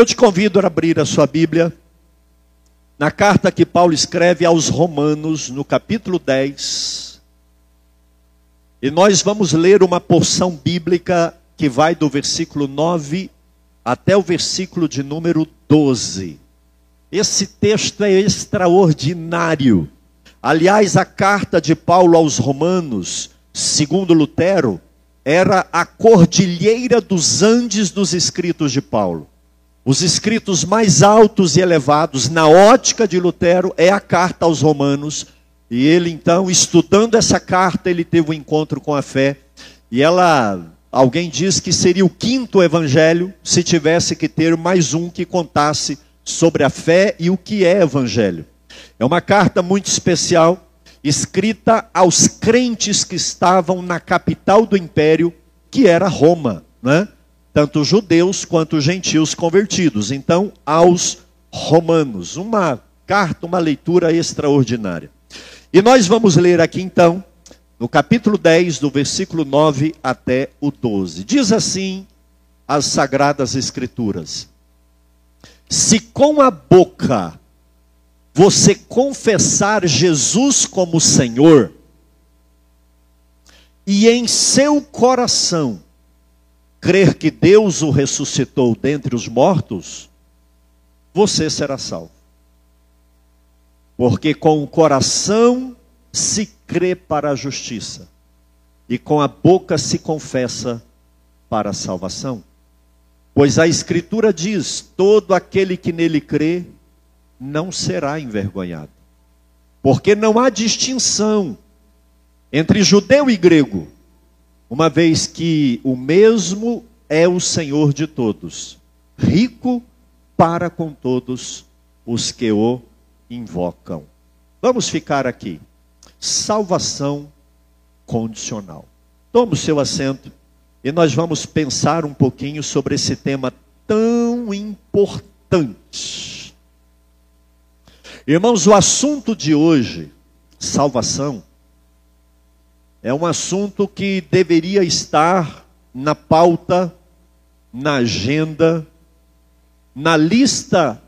Eu te convido a abrir a sua Bíblia na carta que Paulo escreve aos Romanos, no capítulo 10. E nós vamos ler uma porção bíblica que vai do versículo 9 até o versículo de número 12. Esse texto é extraordinário. Aliás, a carta de Paulo aos Romanos, segundo Lutero, era a cordilheira dos Andes dos escritos de Paulo. Os escritos mais altos e elevados, na ótica de Lutero, é a carta aos Romanos. E ele, então, estudando essa carta, ele teve um encontro com a fé. E ela, alguém diz que seria o quinto evangelho, se tivesse que ter mais um que contasse sobre a fé e o que é evangelho. É uma carta muito especial, escrita aos crentes que estavam na capital do império, que era Roma, né? Tanto judeus quanto gentios convertidos. Então, aos romanos, uma carta, uma leitura extraordinária. E nós vamos ler aqui então, no capítulo 10, do versículo 9 até o 12. Diz assim as sagradas escrituras: Se com a boca você confessar Jesus como Senhor, e em seu coração crer que Deus o ressuscitou dentre os mortos, você será salvo. Porque com o coração se crê para a justiça, e com a boca se confessa para a salvação. Pois a Escritura diz: todo aquele que nele crê não será envergonhado. Porque não há distinção entre judeu e grego uma vez que o mesmo é o Senhor de todos, rico para com todos os que o invocam. Vamos ficar aqui. Salvação condicional. Tome o seu assento e nós vamos pensar um pouquinho sobre esse tema tão importante. Irmãos, o assunto de hoje, salvação, é um assunto que deveria estar na pauta, na agenda, na lista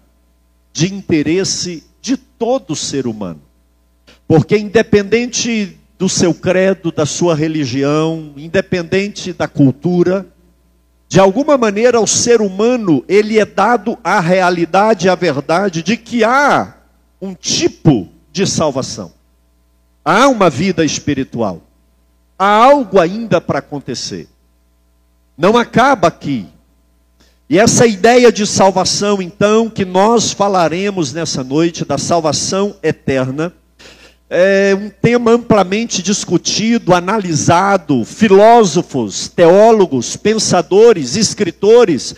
de interesse de todo ser humano. Porque independente do seu credo, da sua religião, independente da cultura, de alguma maneira o ser humano, ele é dado a realidade, a verdade de que há um tipo de salvação. Há uma vida espiritual há algo ainda para acontecer. Não acaba aqui. E essa ideia de salvação, então, que nós falaremos nessa noite, da salvação eterna, é um tema amplamente discutido, analisado, filósofos, teólogos, pensadores, escritores,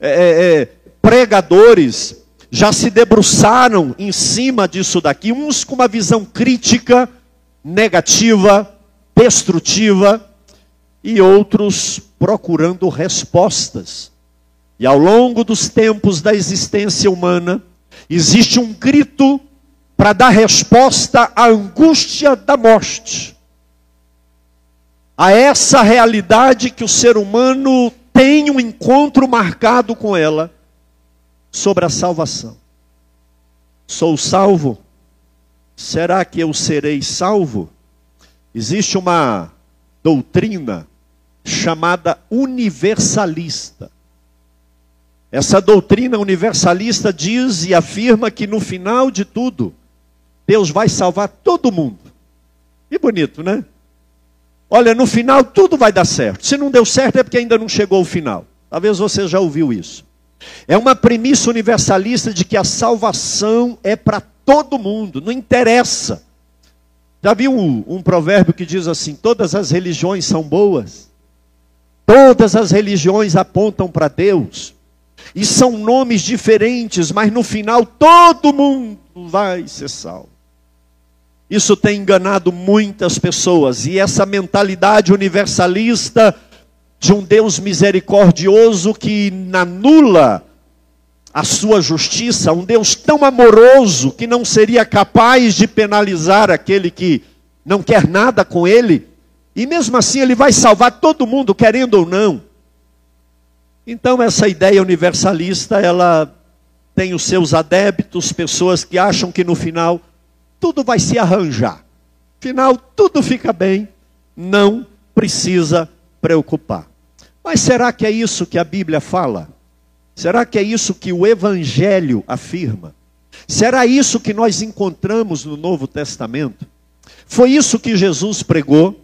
é, é, é pregadores, já se debruçaram em cima disso daqui, uns com uma visão crítica, negativa, destrutiva e outros procurando respostas. E ao longo dos tempos da existência humana, existe um grito para dar resposta à angústia da morte. A essa realidade que o ser humano tem um encontro marcado com ela sobre a salvação. Sou salvo? Será que eu serei salvo? Existe uma doutrina chamada universalista. Essa doutrina universalista diz e afirma que no final de tudo, Deus vai salvar todo mundo. Que bonito, né? Olha, no final tudo vai dar certo. Se não deu certo é porque ainda não chegou ao final. Talvez você já ouviu isso. É uma premissa universalista de que a salvação é para todo mundo, não interessa já viu um, um provérbio que diz assim: todas as religiões são boas, todas as religiões apontam para Deus, e são nomes diferentes, mas no final todo mundo vai ser salvo. Isso tem enganado muitas pessoas, e essa mentalidade universalista de um Deus misericordioso que anula a sua justiça, um Deus tão amoroso que não seria capaz de penalizar aquele que não quer nada com ele, e mesmo assim ele vai salvar todo mundo, querendo ou não. Então essa ideia universalista, ela tem os seus adeptos, pessoas que acham que no final tudo vai se arranjar. Final tudo fica bem, não precisa preocupar. Mas será que é isso que a Bíblia fala? Será que é isso que o Evangelho afirma? Será isso que nós encontramos no Novo Testamento? Foi isso que Jesus pregou?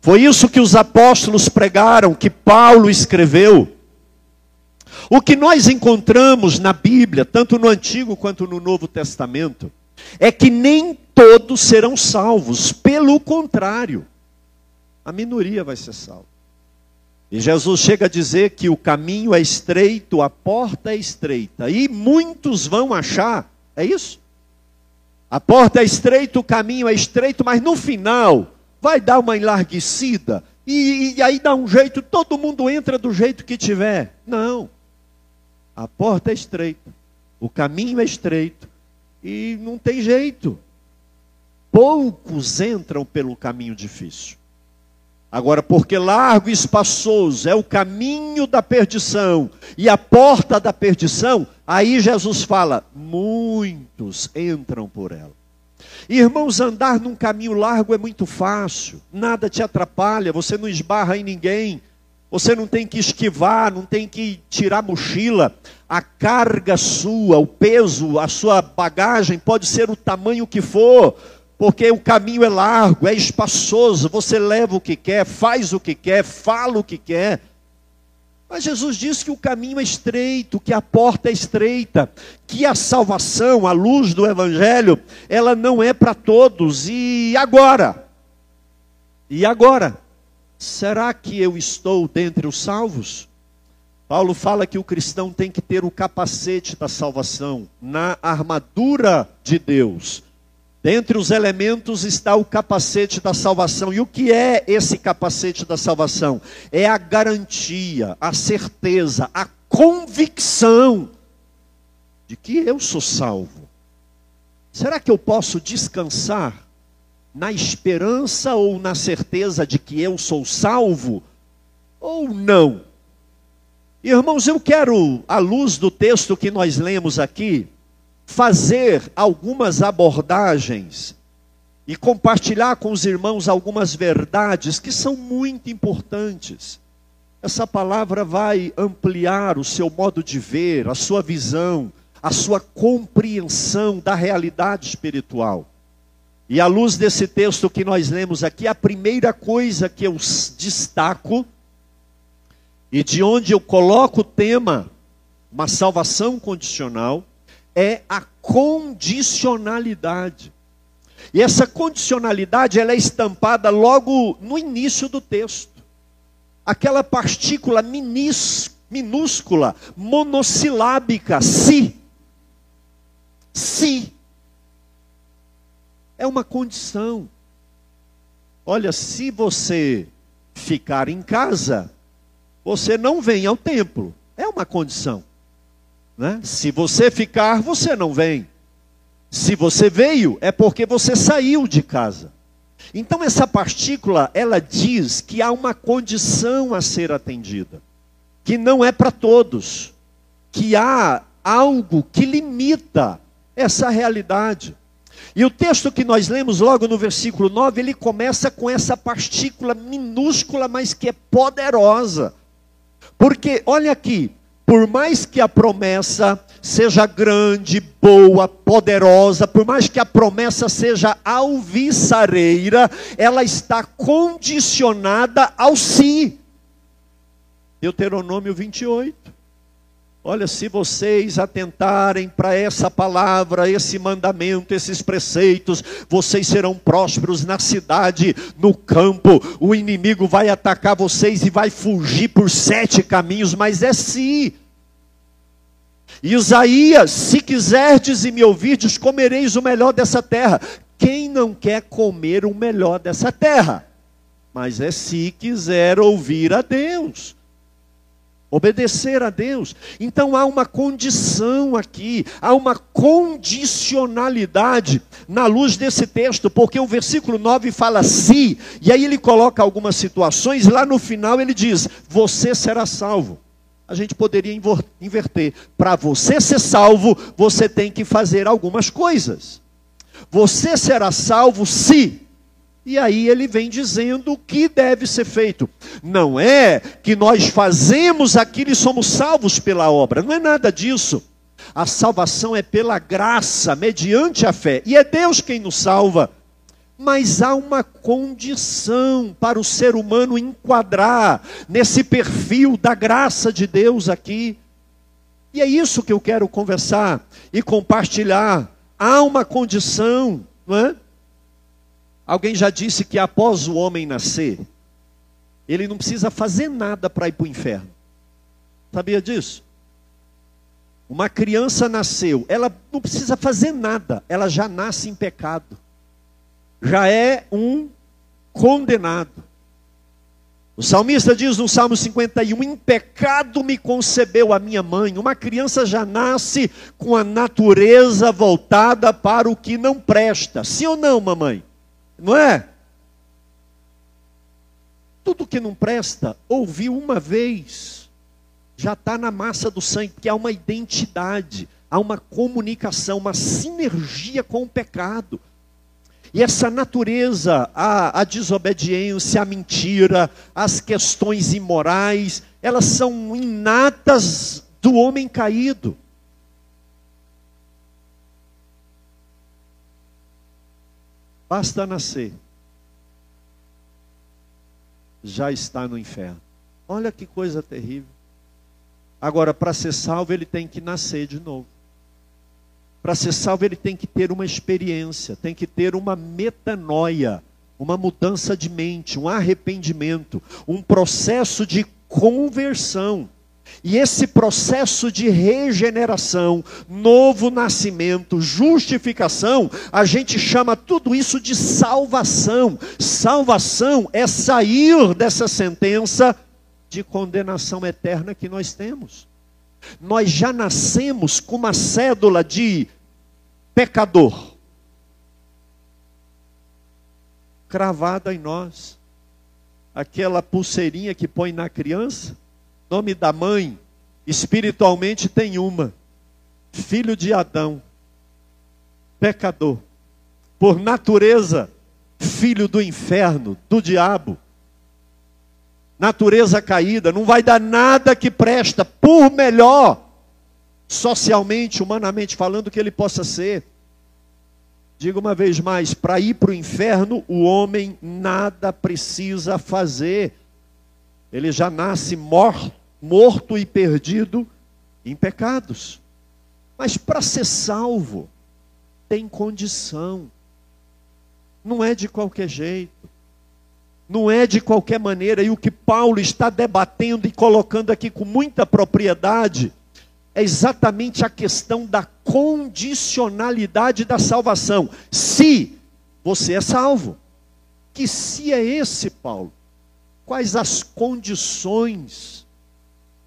Foi isso que os apóstolos pregaram, que Paulo escreveu? O que nós encontramos na Bíblia, tanto no Antigo quanto no Novo Testamento, é que nem todos serão salvos, pelo contrário, a minoria vai ser salva. E Jesus chega a dizer que o caminho é estreito, a porta é estreita, e muitos vão achar, é isso? A porta é estreita, o caminho é estreito, mas no final vai dar uma enlarguecida, e, e aí dá um jeito, todo mundo entra do jeito que tiver. Não. A porta é estreita, o caminho é estreito e não tem jeito. Poucos entram pelo caminho difícil. Agora, porque largo e espaçoso é o caminho da perdição e a porta da perdição, aí Jesus fala: muitos entram por ela. Irmãos, andar num caminho largo é muito fácil, nada te atrapalha, você não esbarra em ninguém, você não tem que esquivar, não tem que tirar mochila. A carga sua, o peso, a sua bagagem pode ser o tamanho que for, porque o caminho é largo, é espaçoso. Você leva o que quer, faz o que quer, fala o que quer. Mas Jesus diz que o caminho é estreito, que a porta é estreita, que a salvação, a luz do Evangelho, ela não é para todos. E agora? E agora? Será que eu estou dentre os salvos? Paulo fala que o cristão tem que ter o capacete da salvação na armadura de Deus. Dentre os elementos está o capacete da salvação. E o que é esse capacete da salvação? É a garantia, a certeza, a convicção de que eu sou salvo. Será que eu posso descansar na esperança ou na certeza de que eu sou salvo? Ou não? Irmãos, eu quero, à luz do texto que nós lemos aqui, fazer algumas abordagens e compartilhar com os irmãos algumas verdades que são muito importantes. Essa palavra vai ampliar o seu modo de ver, a sua visão, a sua compreensão da realidade espiritual. E à luz desse texto que nós lemos aqui, a primeira coisa que eu destaco, e de onde eu coloco o tema, uma salvação condicional, é a condicionalidade. E essa condicionalidade ela é estampada logo no início do texto. Aquela partícula minis, minúscula, monossilábica, se. Se é uma condição. Olha, se você ficar em casa, você não vem ao templo. É uma condição. Né? Se você ficar, você não vem. Se você veio, é porque você saiu de casa. Então essa partícula, ela diz que há uma condição a ser atendida, que não é para todos, que há algo que limita essa realidade. E o texto que nós lemos logo no versículo 9, ele começa com essa partícula minúscula, mas que é poderosa. Porque, olha aqui, por mais que a promessa seja grande, boa, poderosa, por mais que a promessa seja alvissareira, ela está condicionada ao si. Deuteronômio 28. Olha, se vocês atentarem para essa palavra, esse mandamento, esses preceitos, vocês serão prósperos na cidade, no campo. O inimigo vai atacar vocês e vai fugir por sete caminhos, mas é se. Isaías, se quiserdes e me ouvirdes, comereis o melhor dessa terra. Quem não quer comer o melhor dessa terra? Mas é se quiser ouvir a Deus obedecer a Deus. Então há uma condição aqui, há uma condicionalidade na luz desse texto, porque o versículo 9 fala se, e aí ele coloca algumas situações, lá no final ele diz: Você será salvo. a gente poderia inverter. Para você ser salvo, você tem que fazer algumas coisas. Você será salvo se. E aí ele vem dizendo o que deve ser feito. Não é que nós fazemos aquilo e somos salvos pela obra. Não é nada disso. A salvação é pela graça, mediante a fé. E é Deus quem nos salva. Mas há uma condição para o ser humano enquadrar nesse perfil da graça de Deus aqui. E é isso que eu quero conversar e compartilhar. Há uma condição, não é? Alguém já disse que após o homem nascer, ele não precisa fazer nada para ir para o inferno. Sabia disso? Uma criança nasceu, ela não precisa fazer nada, ela já nasce em pecado já é um condenado. O salmista diz no Salmo 51: Em pecado me concebeu a minha mãe. Uma criança já nasce com a natureza voltada para o que não presta. Sim ou não, mamãe? Não é? Tudo que não presta, ouviu uma vez, já está na massa do sangue, porque há uma identidade, há uma comunicação, uma sinergia com o pecado. E essa natureza, a, a desobediência, a mentira, as questões imorais, elas são inatas do homem caído. Basta nascer, já está no inferno. Olha que coisa terrível. Agora, para ser salvo, ele tem que nascer de novo. Para ser salvo, ele tem que ter uma experiência, tem que ter uma metanoia, uma mudança de mente, um arrependimento, um processo de conversão. E esse processo de regeneração, novo nascimento, justificação, a gente chama tudo isso de salvação. Salvação é sair dessa sentença de condenação eterna que nós temos. Nós já nascemos com uma cédula de pecador cravada em nós. Aquela pulseirinha que põe na criança, nome da mãe, espiritualmente tem uma: filho de Adão, pecador. Por natureza, filho do inferno, do diabo. Natureza caída, não vai dar nada que presta, por melhor socialmente, humanamente falando, que ele possa ser. Digo uma vez mais: para ir para o inferno, o homem nada precisa fazer. Ele já nasce morto, morto e perdido em pecados. Mas para ser salvo, tem condição. Não é de qualquer jeito. Não é de qualquer maneira. E o que Paulo está debatendo e colocando aqui com muita propriedade é exatamente a questão da condicionalidade da salvação. Se você é salvo. Que se é esse, Paulo? Quais as condições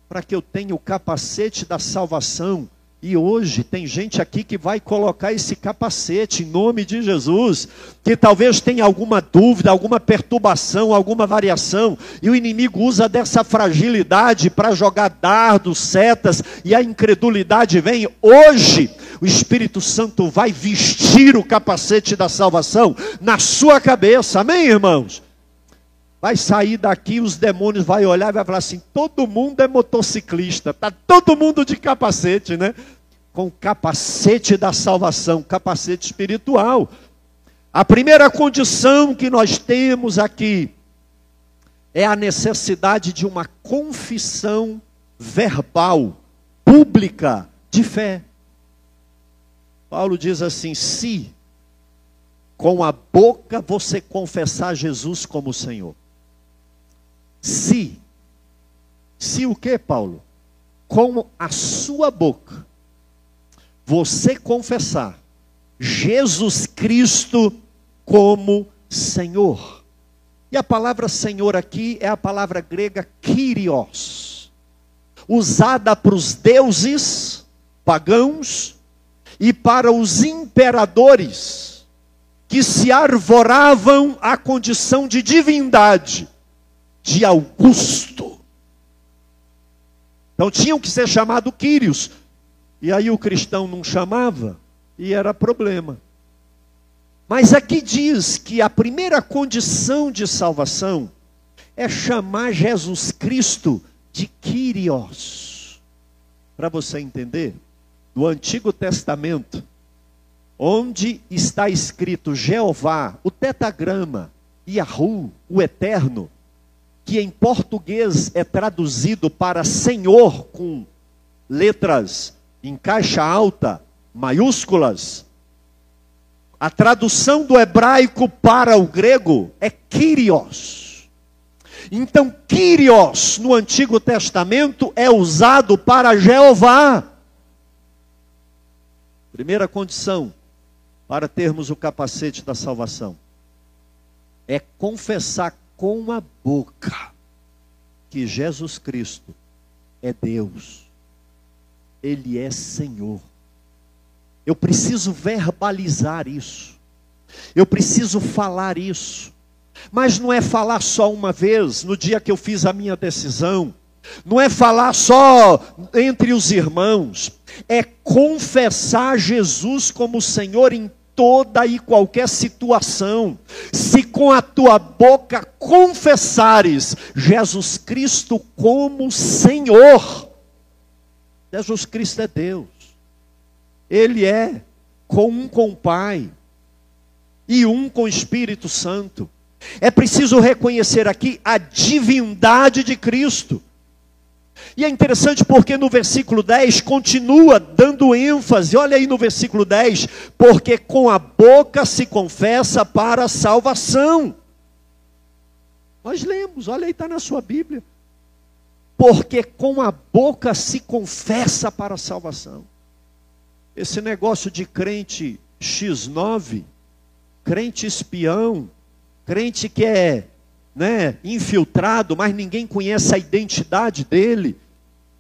para que eu tenha o capacete da salvação? E hoje tem gente aqui que vai colocar esse capacete em nome de Jesus, que talvez tenha alguma dúvida, alguma perturbação, alguma variação, e o inimigo usa dessa fragilidade para jogar dardos, setas, e a incredulidade vem. Hoje, o Espírito Santo vai vestir o capacete da salvação na sua cabeça, amém, irmãos? Vai sair daqui, os demônios vai olhar e vai falar assim: todo mundo é motociclista, tá todo mundo de capacete, né? Com capacete da salvação, capacete espiritual. A primeira condição que nós temos aqui é a necessidade de uma confissão verbal, pública, de fé. Paulo diz assim: se com a boca você confessar Jesus como Senhor se, se o que, Paulo? Com a sua boca, você confessar Jesus Cristo como Senhor. E a palavra Senhor aqui é a palavra grega Kyrios, usada para os deuses pagãos e para os imperadores que se arvoravam à condição de divindade de Augusto. Então tinham que ser chamado Quírios. E aí o cristão não chamava e era problema. Mas aqui diz que a primeira condição de salvação é chamar Jesus Cristo de Kyrios. Para você entender, do Antigo Testamento, onde está escrito Jeová, o tetagrama, Yahu, o Eterno, que em português é traduzido para Senhor com letras em caixa alta, maiúsculas. A tradução do hebraico para o grego é Kyrios. Então, Kyrios no Antigo Testamento é usado para Jeová. Primeira condição para termos o capacete da salvação é confessar com a boca que Jesus Cristo é Deus ele é Senhor. Eu preciso verbalizar isso. Eu preciso falar isso. Mas não é falar só uma vez, no dia que eu fiz a minha decisão. Não é falar só entre os irmãos. É confessar Jesus como Senhor em toda e qualquer situação. Se com a tua boca confessares Jesus Cristo como Senhor Jesus Cristo é Deus. Ele é com um com o Pai e um com o Espírito Santo. É preciso reconhecer aqui a divindade de Cristo. E é interessante porque no versículo 10 continua dando ênfase, olha aí no versículo 10, porque com a boca se confessa para a salvação. Nós lemos, olha aí, está na sua Bíblia porque com a boca se confessa para a salvação. Esse negócio de crente X9, crente espião, crente que é né, infiltrado, mas ninguém conhece a identidade dele,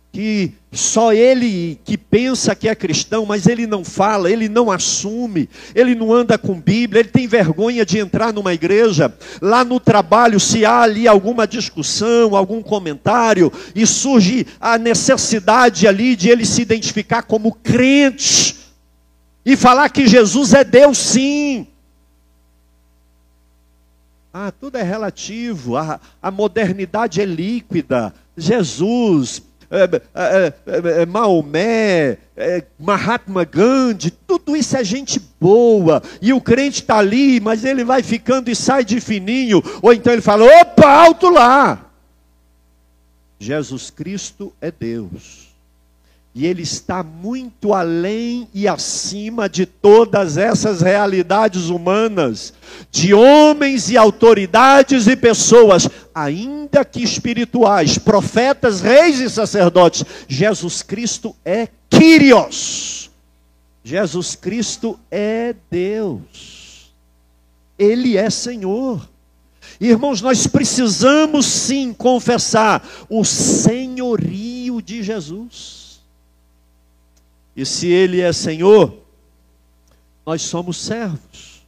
que só ele que pensa que é cristão, mas ele não fala, ele não assume, ele não anda com Bíblia, ele tem vergonha de entrar numa igreja. Lá no trabalho, se há ali alguma discussão, algum comentário, e surge a necessidade ali de ele se identificar como crente e falar que Jesus é Deus, sim. Ah, tudo é relativo, a, a modernidade é líquida. Jesus, é, é, é, Maomé, Mahatma Gandhi, tudo isso é gente boa. E o crente está ali, mas ele vai ficando e sai de fininho. Ou então ele fala: opa, alto lá. Jesus Cristo é Deus. E Ele está muito além e acima de todas essas realidades humanas, de homens e autoridades e pessoas, ainda que espirituais, profetas, reis e sacerdotes. Jesus Cristo é Kyrios. Jesus Cristo é Deus. Ele é Senhor. Irmãos, nós precisamos sim confessar o senhorio de Jesus. E se Ele é Senhor, nós somos servos.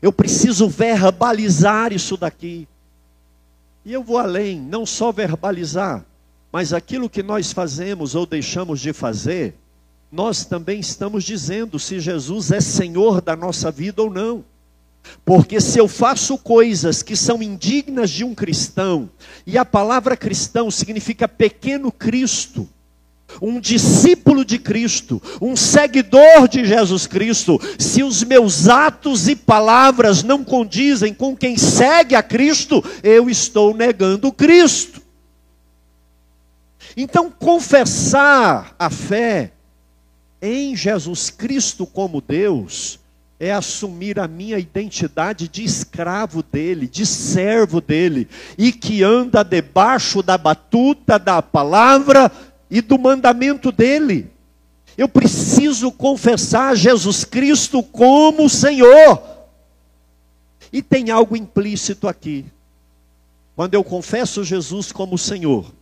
Eu preciso verbalizar isso daqui. E eu vou além, não só verbalizar, mas aquilo que nós fazemos ou deixamos de fazer, nós também estamos dizendo se Jesus é Senhor da nossa vida ou não. Porque se eu faço coisas que são indignas de um cristão, e a palavra cristão significa pequeno Cristo, um discípulo de Cristo, um seguidor de Jesus Cristo, se os meus atos e palavras não condizem com quem segue a Cristo, eu estou negando Cristo. Então, confessar a fé em Jesus Cristo como Deus é assumir a minha identidade de escravo dele, de servo dele, e que anda debaixo da batuta da palavra e do mandamento dele. Eu preciso confessar Jesus Cristo como Senhor. E tem algo implícito aqui. Quando eu confesso Jesus como Senhor,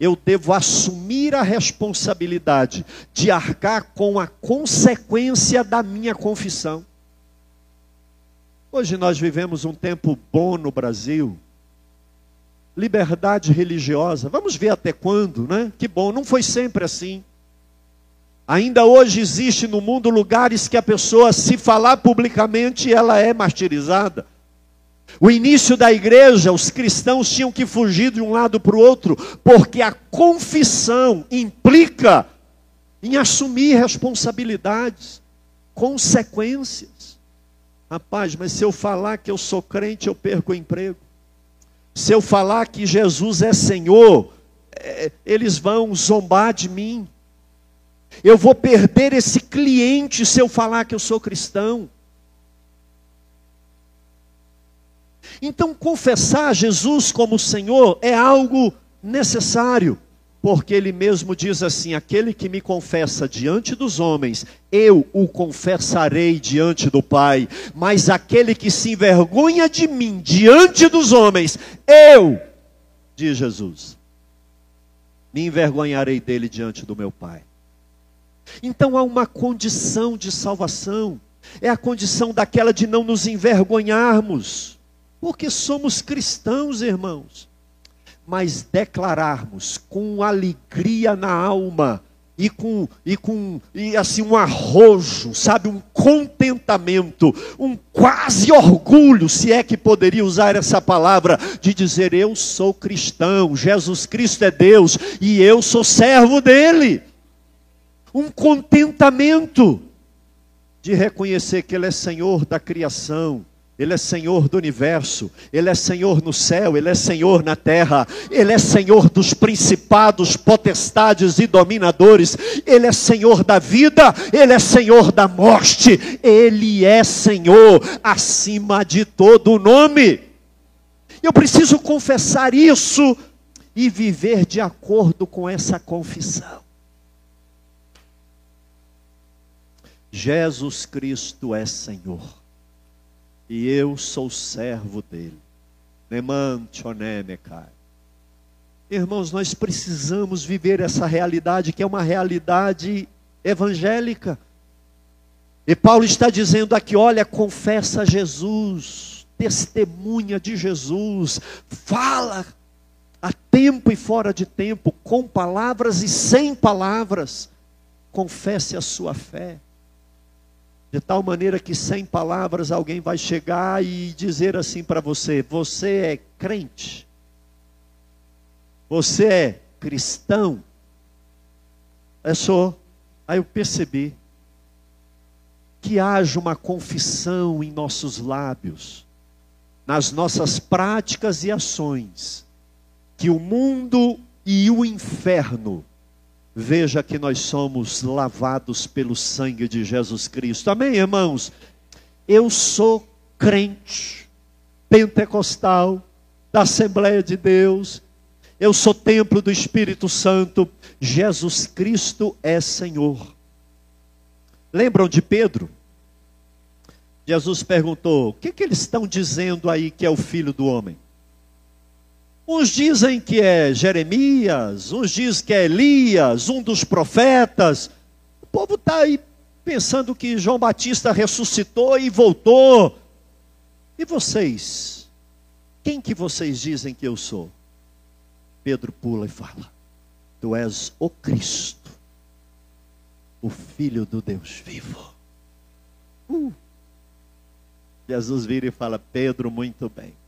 eu devo assumir a responsabilidade de arcar com a consequência da minha confissão. Hoje nós vivemos um tempo bom no Brasil, liberdade religiosa. Vamos ver até quando, né? Que bom, não foi sempre assim. Ainda hoje existe no mundo lugares que a pessoa, se falar publicamente, ela é martirizada. O início da igreja, os cristãos tinham que fugir de um lado para o outro, porque a confissão implica em assumir responsabilidades, consequências. Rapaz, mas se eu falar que eu sou crente, eu perco o emprego. Se eu falar que Jesus é Senhor, é, eles vão zombar de mim. Eu vou perder esse cliente se eu falar que eu sou cristão. Então, confessar Jesus como Senhor é algo necessário, porque Ele mesmo diz assim: aquele que me confessa diante dos homens, eu o confessarei diante do Pai, mas aquele que se envergonha de mim diante dos homens, eu, diz Jesus, me envergonharei dele diante do meu Pai. Então há uma condição de salvação, é a condição daquela de não nos envergonharmos, porque somos cristãos, irmãos, mas declararmos com alegria na alma, e com, e com e assim um arrojo, sabe, um contentamento, um quase orgulho, se é que poderia usar essa palavra, de dizer eu sou cristão, Jesus Cristo é Deus e eu sou servo dele. Um contentamento de reconhecer que Ele é Senhor da criação, Ele é Senhor do universo, Ele é Senhor no céu, Ele é Senhor na terra, Ele é Senhor dos principados, potestades e dominadores, Ele é Senhor da vida, Ele é Senhor da morte, Ele é Senhor acima de todo nome. Eu preciso confessar isso e viver de acordo com essa confissão. Jesus Cristo é Senhor. E eu sou servo dele. Irmãos, nós precisamos viver essa realidade que é uma realidade evangélica. E Paulo está dizendo aqui: olha, confessa Jesus, testemunha de Jesus, fala a tempo e fora de tempo, com palavras e sem palavras, confesse a sua fé. De tal maneira que sem palavras alguém vai chegar e dizer assim para você: você é crente? Você é cristão? É só. Aí eu percebi que haja uma confissão em nossos lábios, nas nossas práticas e ações, que o mundo e o inferno veja que nós somos lavados pelo sangue de Jesus Cristo. Amém, irmãos? Eu sou crente, pentecostal, da Assembleia de Deus, eu sou templo do Espírito Santo, Jesus Cristo é Senhor. Lembram de Pedro? Jesus perguntou: o que, que eles estão dizendo aí que é o filho do homem? Uns dizem que é Jeremias, uns dizem que é Elias, um dos profetas. O povo está aí pensando que João Batista ressuscitou e voltou. E vocês? Quem que vocês dizem que eu sou? Pedro pula e fala: Tu és o Cristo, o Filho do Deus vivo. Uh. Jesus vira e fala: Pedro, muito bem.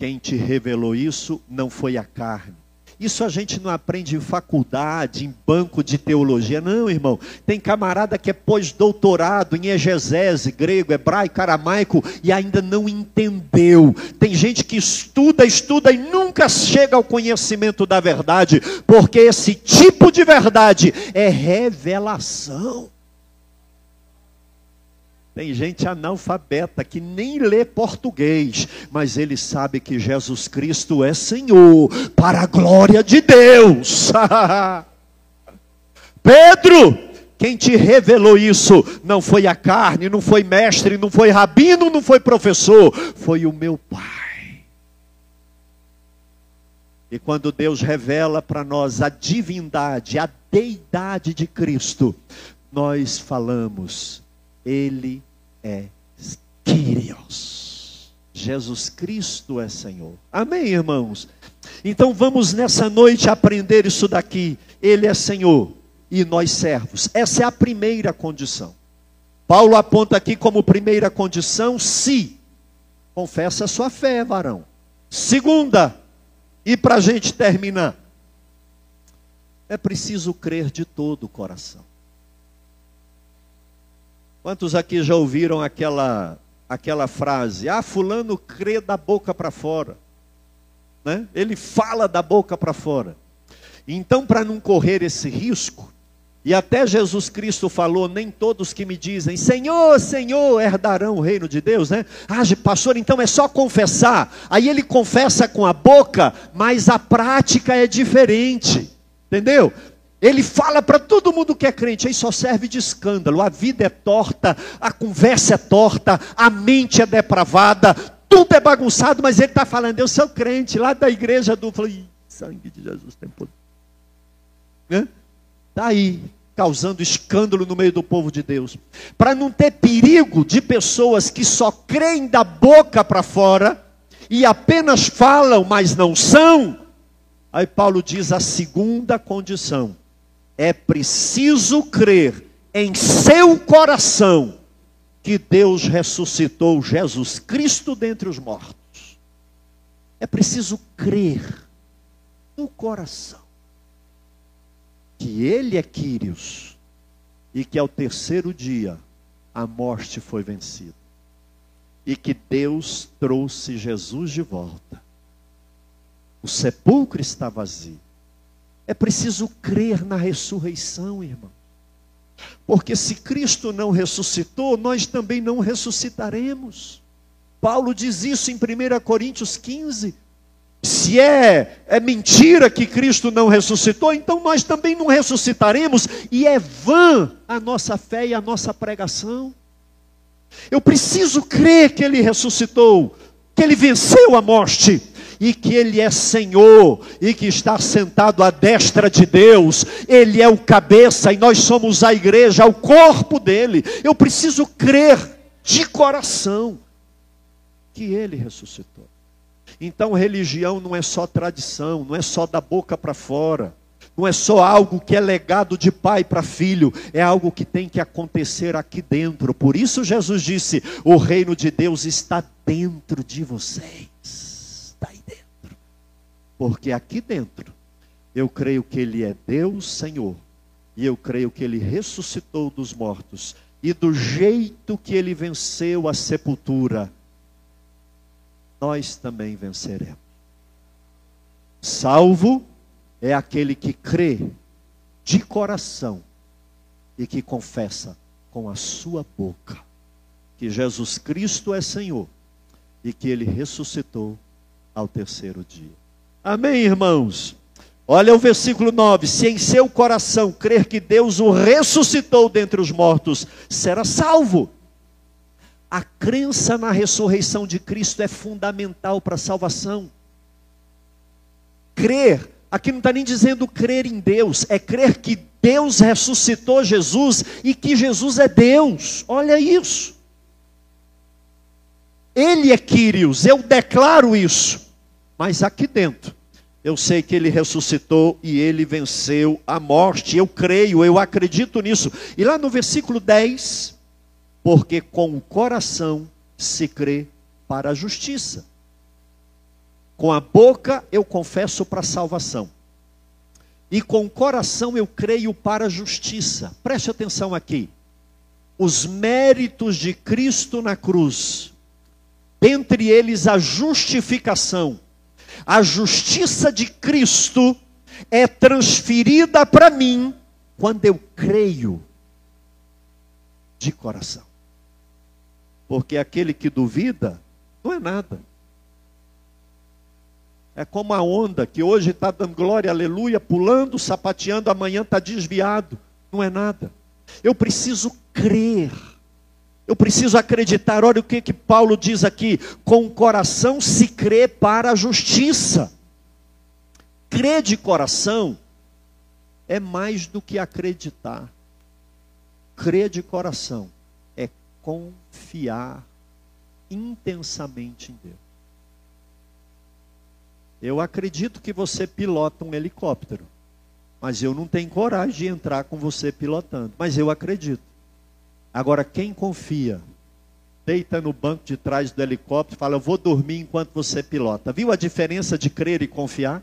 Quem te revelou isso não foi a carne. Isso a gente não aprende em faculdade, em banco de teologia, não, irmão. Tem camarada que é pós-doutorado em exegese, grego, hebraico, aramaico e ainda não entendeu. Tem gente que estuda, estuda e nunca chega ao conhecimento da verdade, porque esse tipo de verdade é revelação. Tem gente analfabeta que nem lê português, mas ele sabe que Jesus Cristo é Senhor, para a glória de Deus. Pedro, quem te revelou isso não foi a carne, não foi mestre, não foi rabino, não foi professor, foi o meu Pai. E quando Deus revela para nós a divindade, a deidade de Cristo, nós falamos, ele é Kyrios. Jesus Cristo é Senhor. Amém, irmãos? Então vamos nessa noite aprender isso daqui. Ele é Senhor e nós servos. Essa é a primeira condição. Paulo aponta aqui como primeira condição: se confessa a sua fé, varão. Segunda, e para a gente terminar, é preciso crer de todo o coração. Quantos aqui já ouviram aquela aquela frase: "Ah, fulano crê da boca para fora"? Né? Ele fala da boca para fora. Então, para não correr esse risco, e até Jesus Cristo falou: nem todos que me dizem Senhor, Senhor herdarão o reino de Deus, né? Ah, pastor, então é só confessar. Aí ele confessa com a boca, mas a prática é diferente, entendeu? Ele fala para todo mundo que é crente, aí só serve de escândalo. A vida é torta, a conversa é torta, a mente é depravada, tudo é bagunçado, mas ele está falando, eu sou crente, lá da igreja do. Falei, sangue de Jesus tem poder. Está aí, causando escândalo no meio do povo de Deus. Para não ter perigo de pessoas que só creem da boca para fora e apenas falam, mas não são. Aí Paulo diz a segunda condição é preciso crer em seu coração que Deus ressuscitou Jesus Cristo dentre os mortos. É preciso crer no coração que Ele é Quírios e que ao terceiro dia a morte foi vencida e que Deus trouxe Jesus de volta. O sepulcro está vazio é preciso crer na ressurreição, irmão. Porque se Cristo não ressuscitou, nós também não ressuscitaremos. Paulo diz isso em 1 Coríntios 15. Se é, é mentira que Cristo não ressuscitou, então nós também não ressuscitaremos, e é vã a nossa fé e a nossa pregação. Eu preciso crer que Ele ressuscitou, que Ele venceu a morte, e que Ele é Senhor e que está sentado à destra de Deus, Ele é o cabeça e nós somos a igreja, o corpo dele. Eu preciso crer de coração que Ele ressuscitou. Então, religião não é só tradição, não é só da boca para fora, não é só algo que é legado de pai para filho, é algo que tem que acontecer aqui dentro. Por isso, Jesus disse: o reino de Deus está dentro de vocês porque aqui dentro eu creio que Ele é Deus Senhor, e eu creio que Ele ressuscitou dos mortos, e do jeito que Ele venceu a sepultura, nós também venceremos. Salvo é aquele que crê de coração e que confessa com a sua boca que Jesus Cristo é Senhor e que Ele ressuscitou ao terceiro dia. Amém, irmãos? Olha o versículo 9: Se em seu coração crer que Deus o ressuscitou dentre os mortos, será salvo. A crença na ressurreição de Cristo é fundamental para a salvação. Crer, aqui não está nem dizendo crer em Deus, é crer que Deus ressuscitou Jesus e que Jesus é Deus. Olha isso. Ele é Quírios, eu declaro isso. Mas aqui dentro, eu sei que ele ressuscitou e ele venceu a morte. Eu creio, eu acredito nisso. E lá no versículo 10, porque com o coração se crê para a justiça. Com a boca eu confesso para a salvação. E com o coração eu creio para a justiça. Preste atenção aqui. Os méritos de Cristo na cruz, dentre eles a justificação a justiça de Cristo é transferida para mim quando eu creio de coração. Porque aquele que duvida não é nada. É como a onda que hoje está dando glória, aleluia, pulando, sapateando, amanhã está desviado. Não é nada. Eu preciso crer eu preciso acreditar. Olha o que, que Paulo diz aqui: com o coração se crê para a justiça. Crer de coração é mais do que acreditar. Crer de coração é confiar intensamente em Deus. Eu acredito que você pilota um helicóptero, mas eu não tenho coragem de entrar com você pilotando, mas eu acredito. Agora, quem confia, deita no banco de trás do helicóptero e fala: Eu vou dormir enquanto você pilota. Viu a diferença de crer e confiar?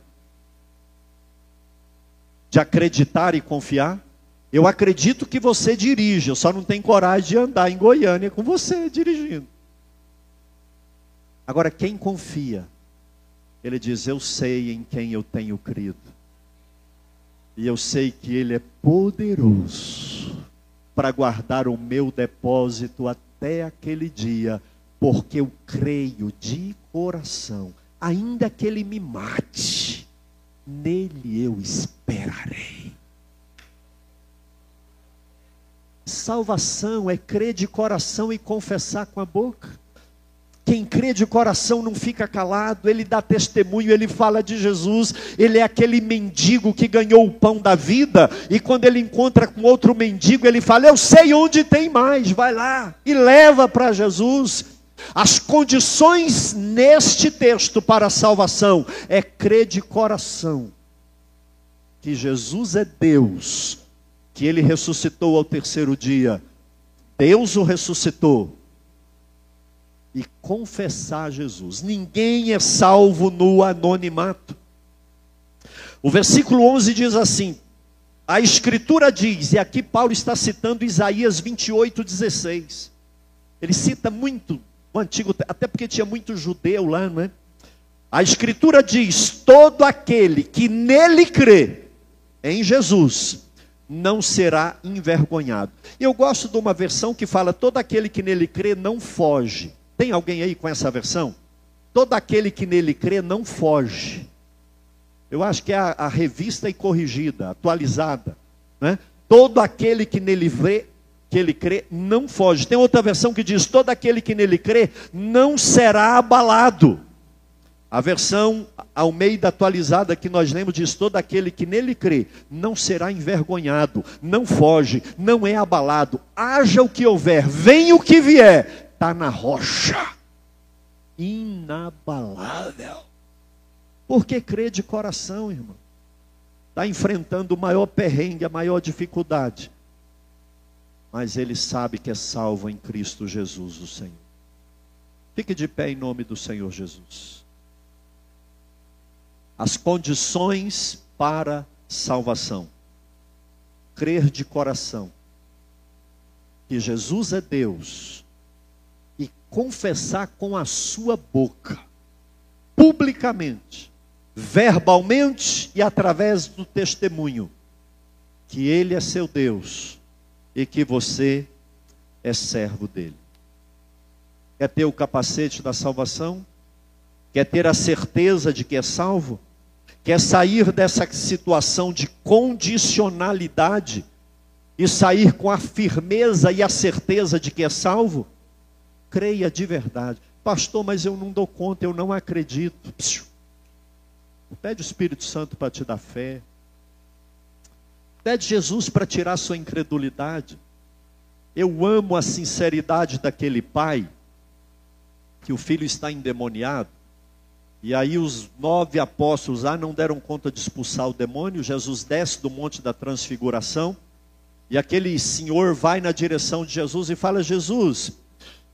De acreditar e confiar? Eu acredito que você dirige, eu só não tenho coragem de andar em Goiânia com você dirigindo. Agora, quem confia, ele diz: Eu sei em quem eu tenho crido, e eu sei que Ele é poderoso para guardar o meu depósito até aquele dia, porque eu creio de coração, ainda que Ele me mate, nele eu esperarei. Salvação é crer de coração e confessar com a boca. Quem crê de coração não fica calado, ele dá testemunho, ele fala de Jesus, ele é aquele mendigo que ganhou o pão da vida, e quando ele encontra com outro mendigo, ele fala: Eu sei onde tem mais, vai lá e leva para Jesus. As condições neste texto para a salvação é crer de coração que Jesus é Deus, que ele ressuscitou ao terceiro dia. Deus o ressuscitou e confessar Jesus. Ninguém é salvo no anonimato. O versículo 11 diz assim: a Escritura diz, e aqui Paulo está citando Isaías 28, 16. Ele cita muito o Antigo, até porque tinha muito judeu lá, não é? A Escritura diz: todo aquele que nele crê, em Jesus, não será envergonhado. Eu gosto de uma versão que fala: todo aquele que nele crê não foge. Tem alguém aí com essa versão? Todo aquele que nele crê não foge. Eu acho que é a, a revista e corrigida, atualizada. Né? Todo aquele que nele vê, que ele crê, não foge. Tem outra versão que diz: todo aquele que nele crê não será abalado. A versão ao meio da atualizada que nós lemos diz: todo aquele que nele crê não será envergonhado, não foge, não é abalado, haja o que houver, venha o que vier, está na rocha, inabalável. Porque crê de coração, irmão. Está enfrentando o maior perrengue, a maior dificuldade. Mas ele sabe que é salvo em Cristo Jesus, o Senhor. Fique de pé em nome do Senhor Jesus. As condições para salvação. Crer de coração que Jesus é Deus confessar com a sua boca, publicamente, verbalmente e através do testemunho, que Ele é seu Deus e que você é servo dele. Quer ter o capacete da salvação? Quer ter a certeza de que é salvo? Quer sair dessa situação de condicionalidade e sair com a firmeza e a certeza de que é salvo? Creia de verdade. Pastor, mas eu não dou conta, eu não acredito. Psiu. Pede o Espírito Santo para te dar fé. Pede Jesus para tirar sua incredulidade. Eu amo a sinceridade daquele pai, que o filho está endemoniado. E aí os nove apóstolos lá não deram conta de expulsar o demônio. Jesus desce do monte da transfiguração. E aquele senhor vai na direção de Jesus e fala: Jesus,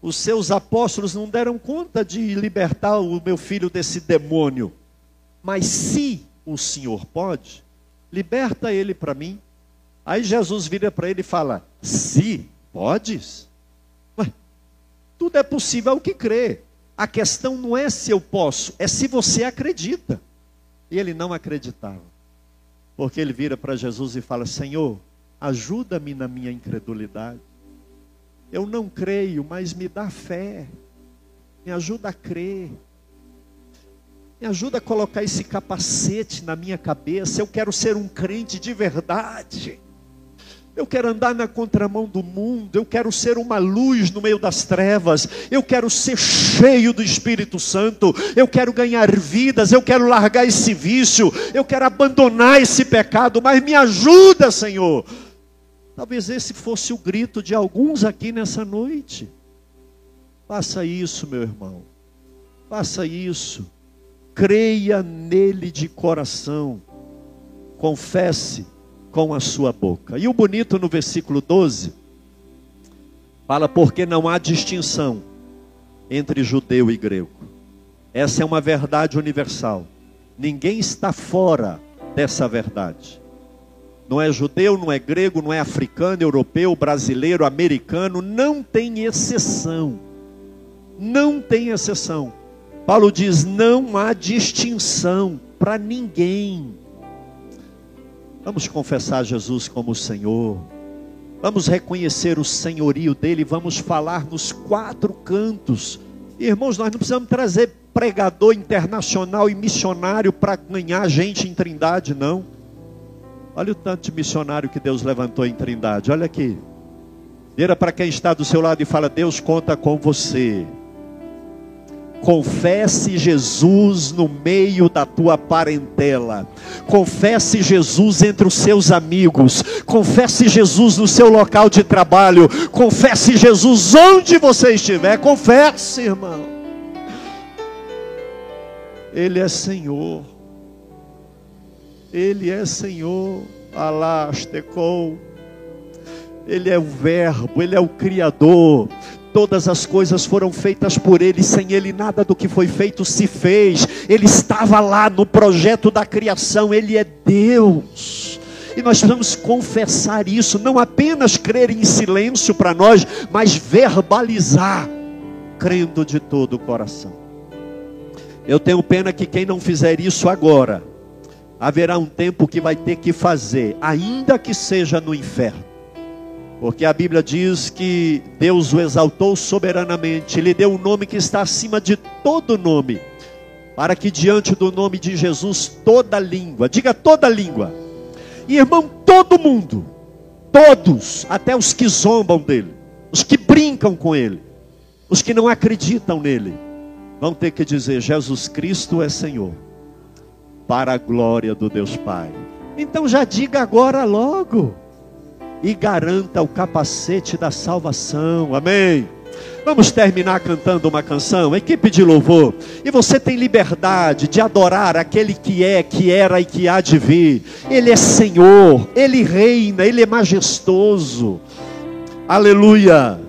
os seus apóstolos não deram conta de libertar o meu filho desse demônio. Mas se o Senhor pode, liberta ele para mim. Aí Jesus vira para ele e fala: Se podes? Ué, tudo é possível ao que crê. A questão não é se eu posso, é se você acredita. E ele não acreditava. Porque ele vira para Jesus e fala: Senhor, ajuda-me na minha incredulidade. Eu não creio, mas me dá fé. Me ajuda a crer. Me ajuda a colocar esse capacete na minha cabeça. Eu quero ser um crente de verdade. Eu quero andar na contramão do mundo, eu quero ser uma luz no meio das trevas, eu quero ser cheio do Espírito Santo, eu quero ganhar vidas, eu quero largar esse vício, eu quero abandonar esse pecado, mas me ajuda, Senhor, Talvez esse fosse o grito de alguns aqui nessa noite. Faça isso, meu irmão. Faça isso. Creia nele de coração. Confesse com a sua boca. E o bonito no versículo 12 fala porque não há distinção entre judeu e grego. Essa é uma verdade universal. Ninguém está fora dessa verdade. Não é judeu, não é grego, não é africano, europeu, brasileiro, americano, não tem exceção. Não tem exceção. Paulo diz: não há distinção para ninguém. Vamos confessar Jesus como Senhor. Vamos reconhecer o senhorio dele, vamos falar nos quatro cantos. Irmãos, nós não precisamos trazer pregador internacional e missionário para ganhar gente em Trindade, não. Olha o tanto de missionário que Deus levantou em Trindade. Olha aqui. Vira para quem está do seu lado e fala: Deus conta com você. Confesse Jesus no meio da tua parentela. Confesse Jesus entre os seus amigos. Confesse Jesus no seu local de trabalho. Confesse Jesus onde você estiver. Confesse, irmão. Ele é Senhor. Ele é Senhor. Alastecou. Ele é o Verbo, Ele é o Criador. Todas as coisas foram feitas por Ele, sem Ele nada do que foi feito se fez. Ele estava lá no projeto da criação, Ele é Deus. E nós precisamos confessar isso, não apenas crer em silêncio para nós, mas verbalizar, crendo de todo o coração. Eu tenho pena que quem não fizer isso agora, haverá um tempo que vai ter que fazer, ainda que seja no inferno. Porque a Bíblia diz que Deus o exaltou soberanamente, lhe deu um nome que está acima de todo nome, para que diante do nome de Jesus toda língua, diga toda língua, e irmão, todo mundo, todos, até os que zombam dele, os que brincam com ele, os que não acreditam nele, vão ter que dizer: Jesus Cristo é Senhor, para a glória do Deus Pai. Então já diga agora logo e garanta o capacete da salvação. Amém. Vamos terminar cantando uma canção, equipe de louvor. E você tem liberdade de adorar aquele que é, que era e que há de vir. Ele é Senhor, ele reina, ele é majestoso. Aleluia.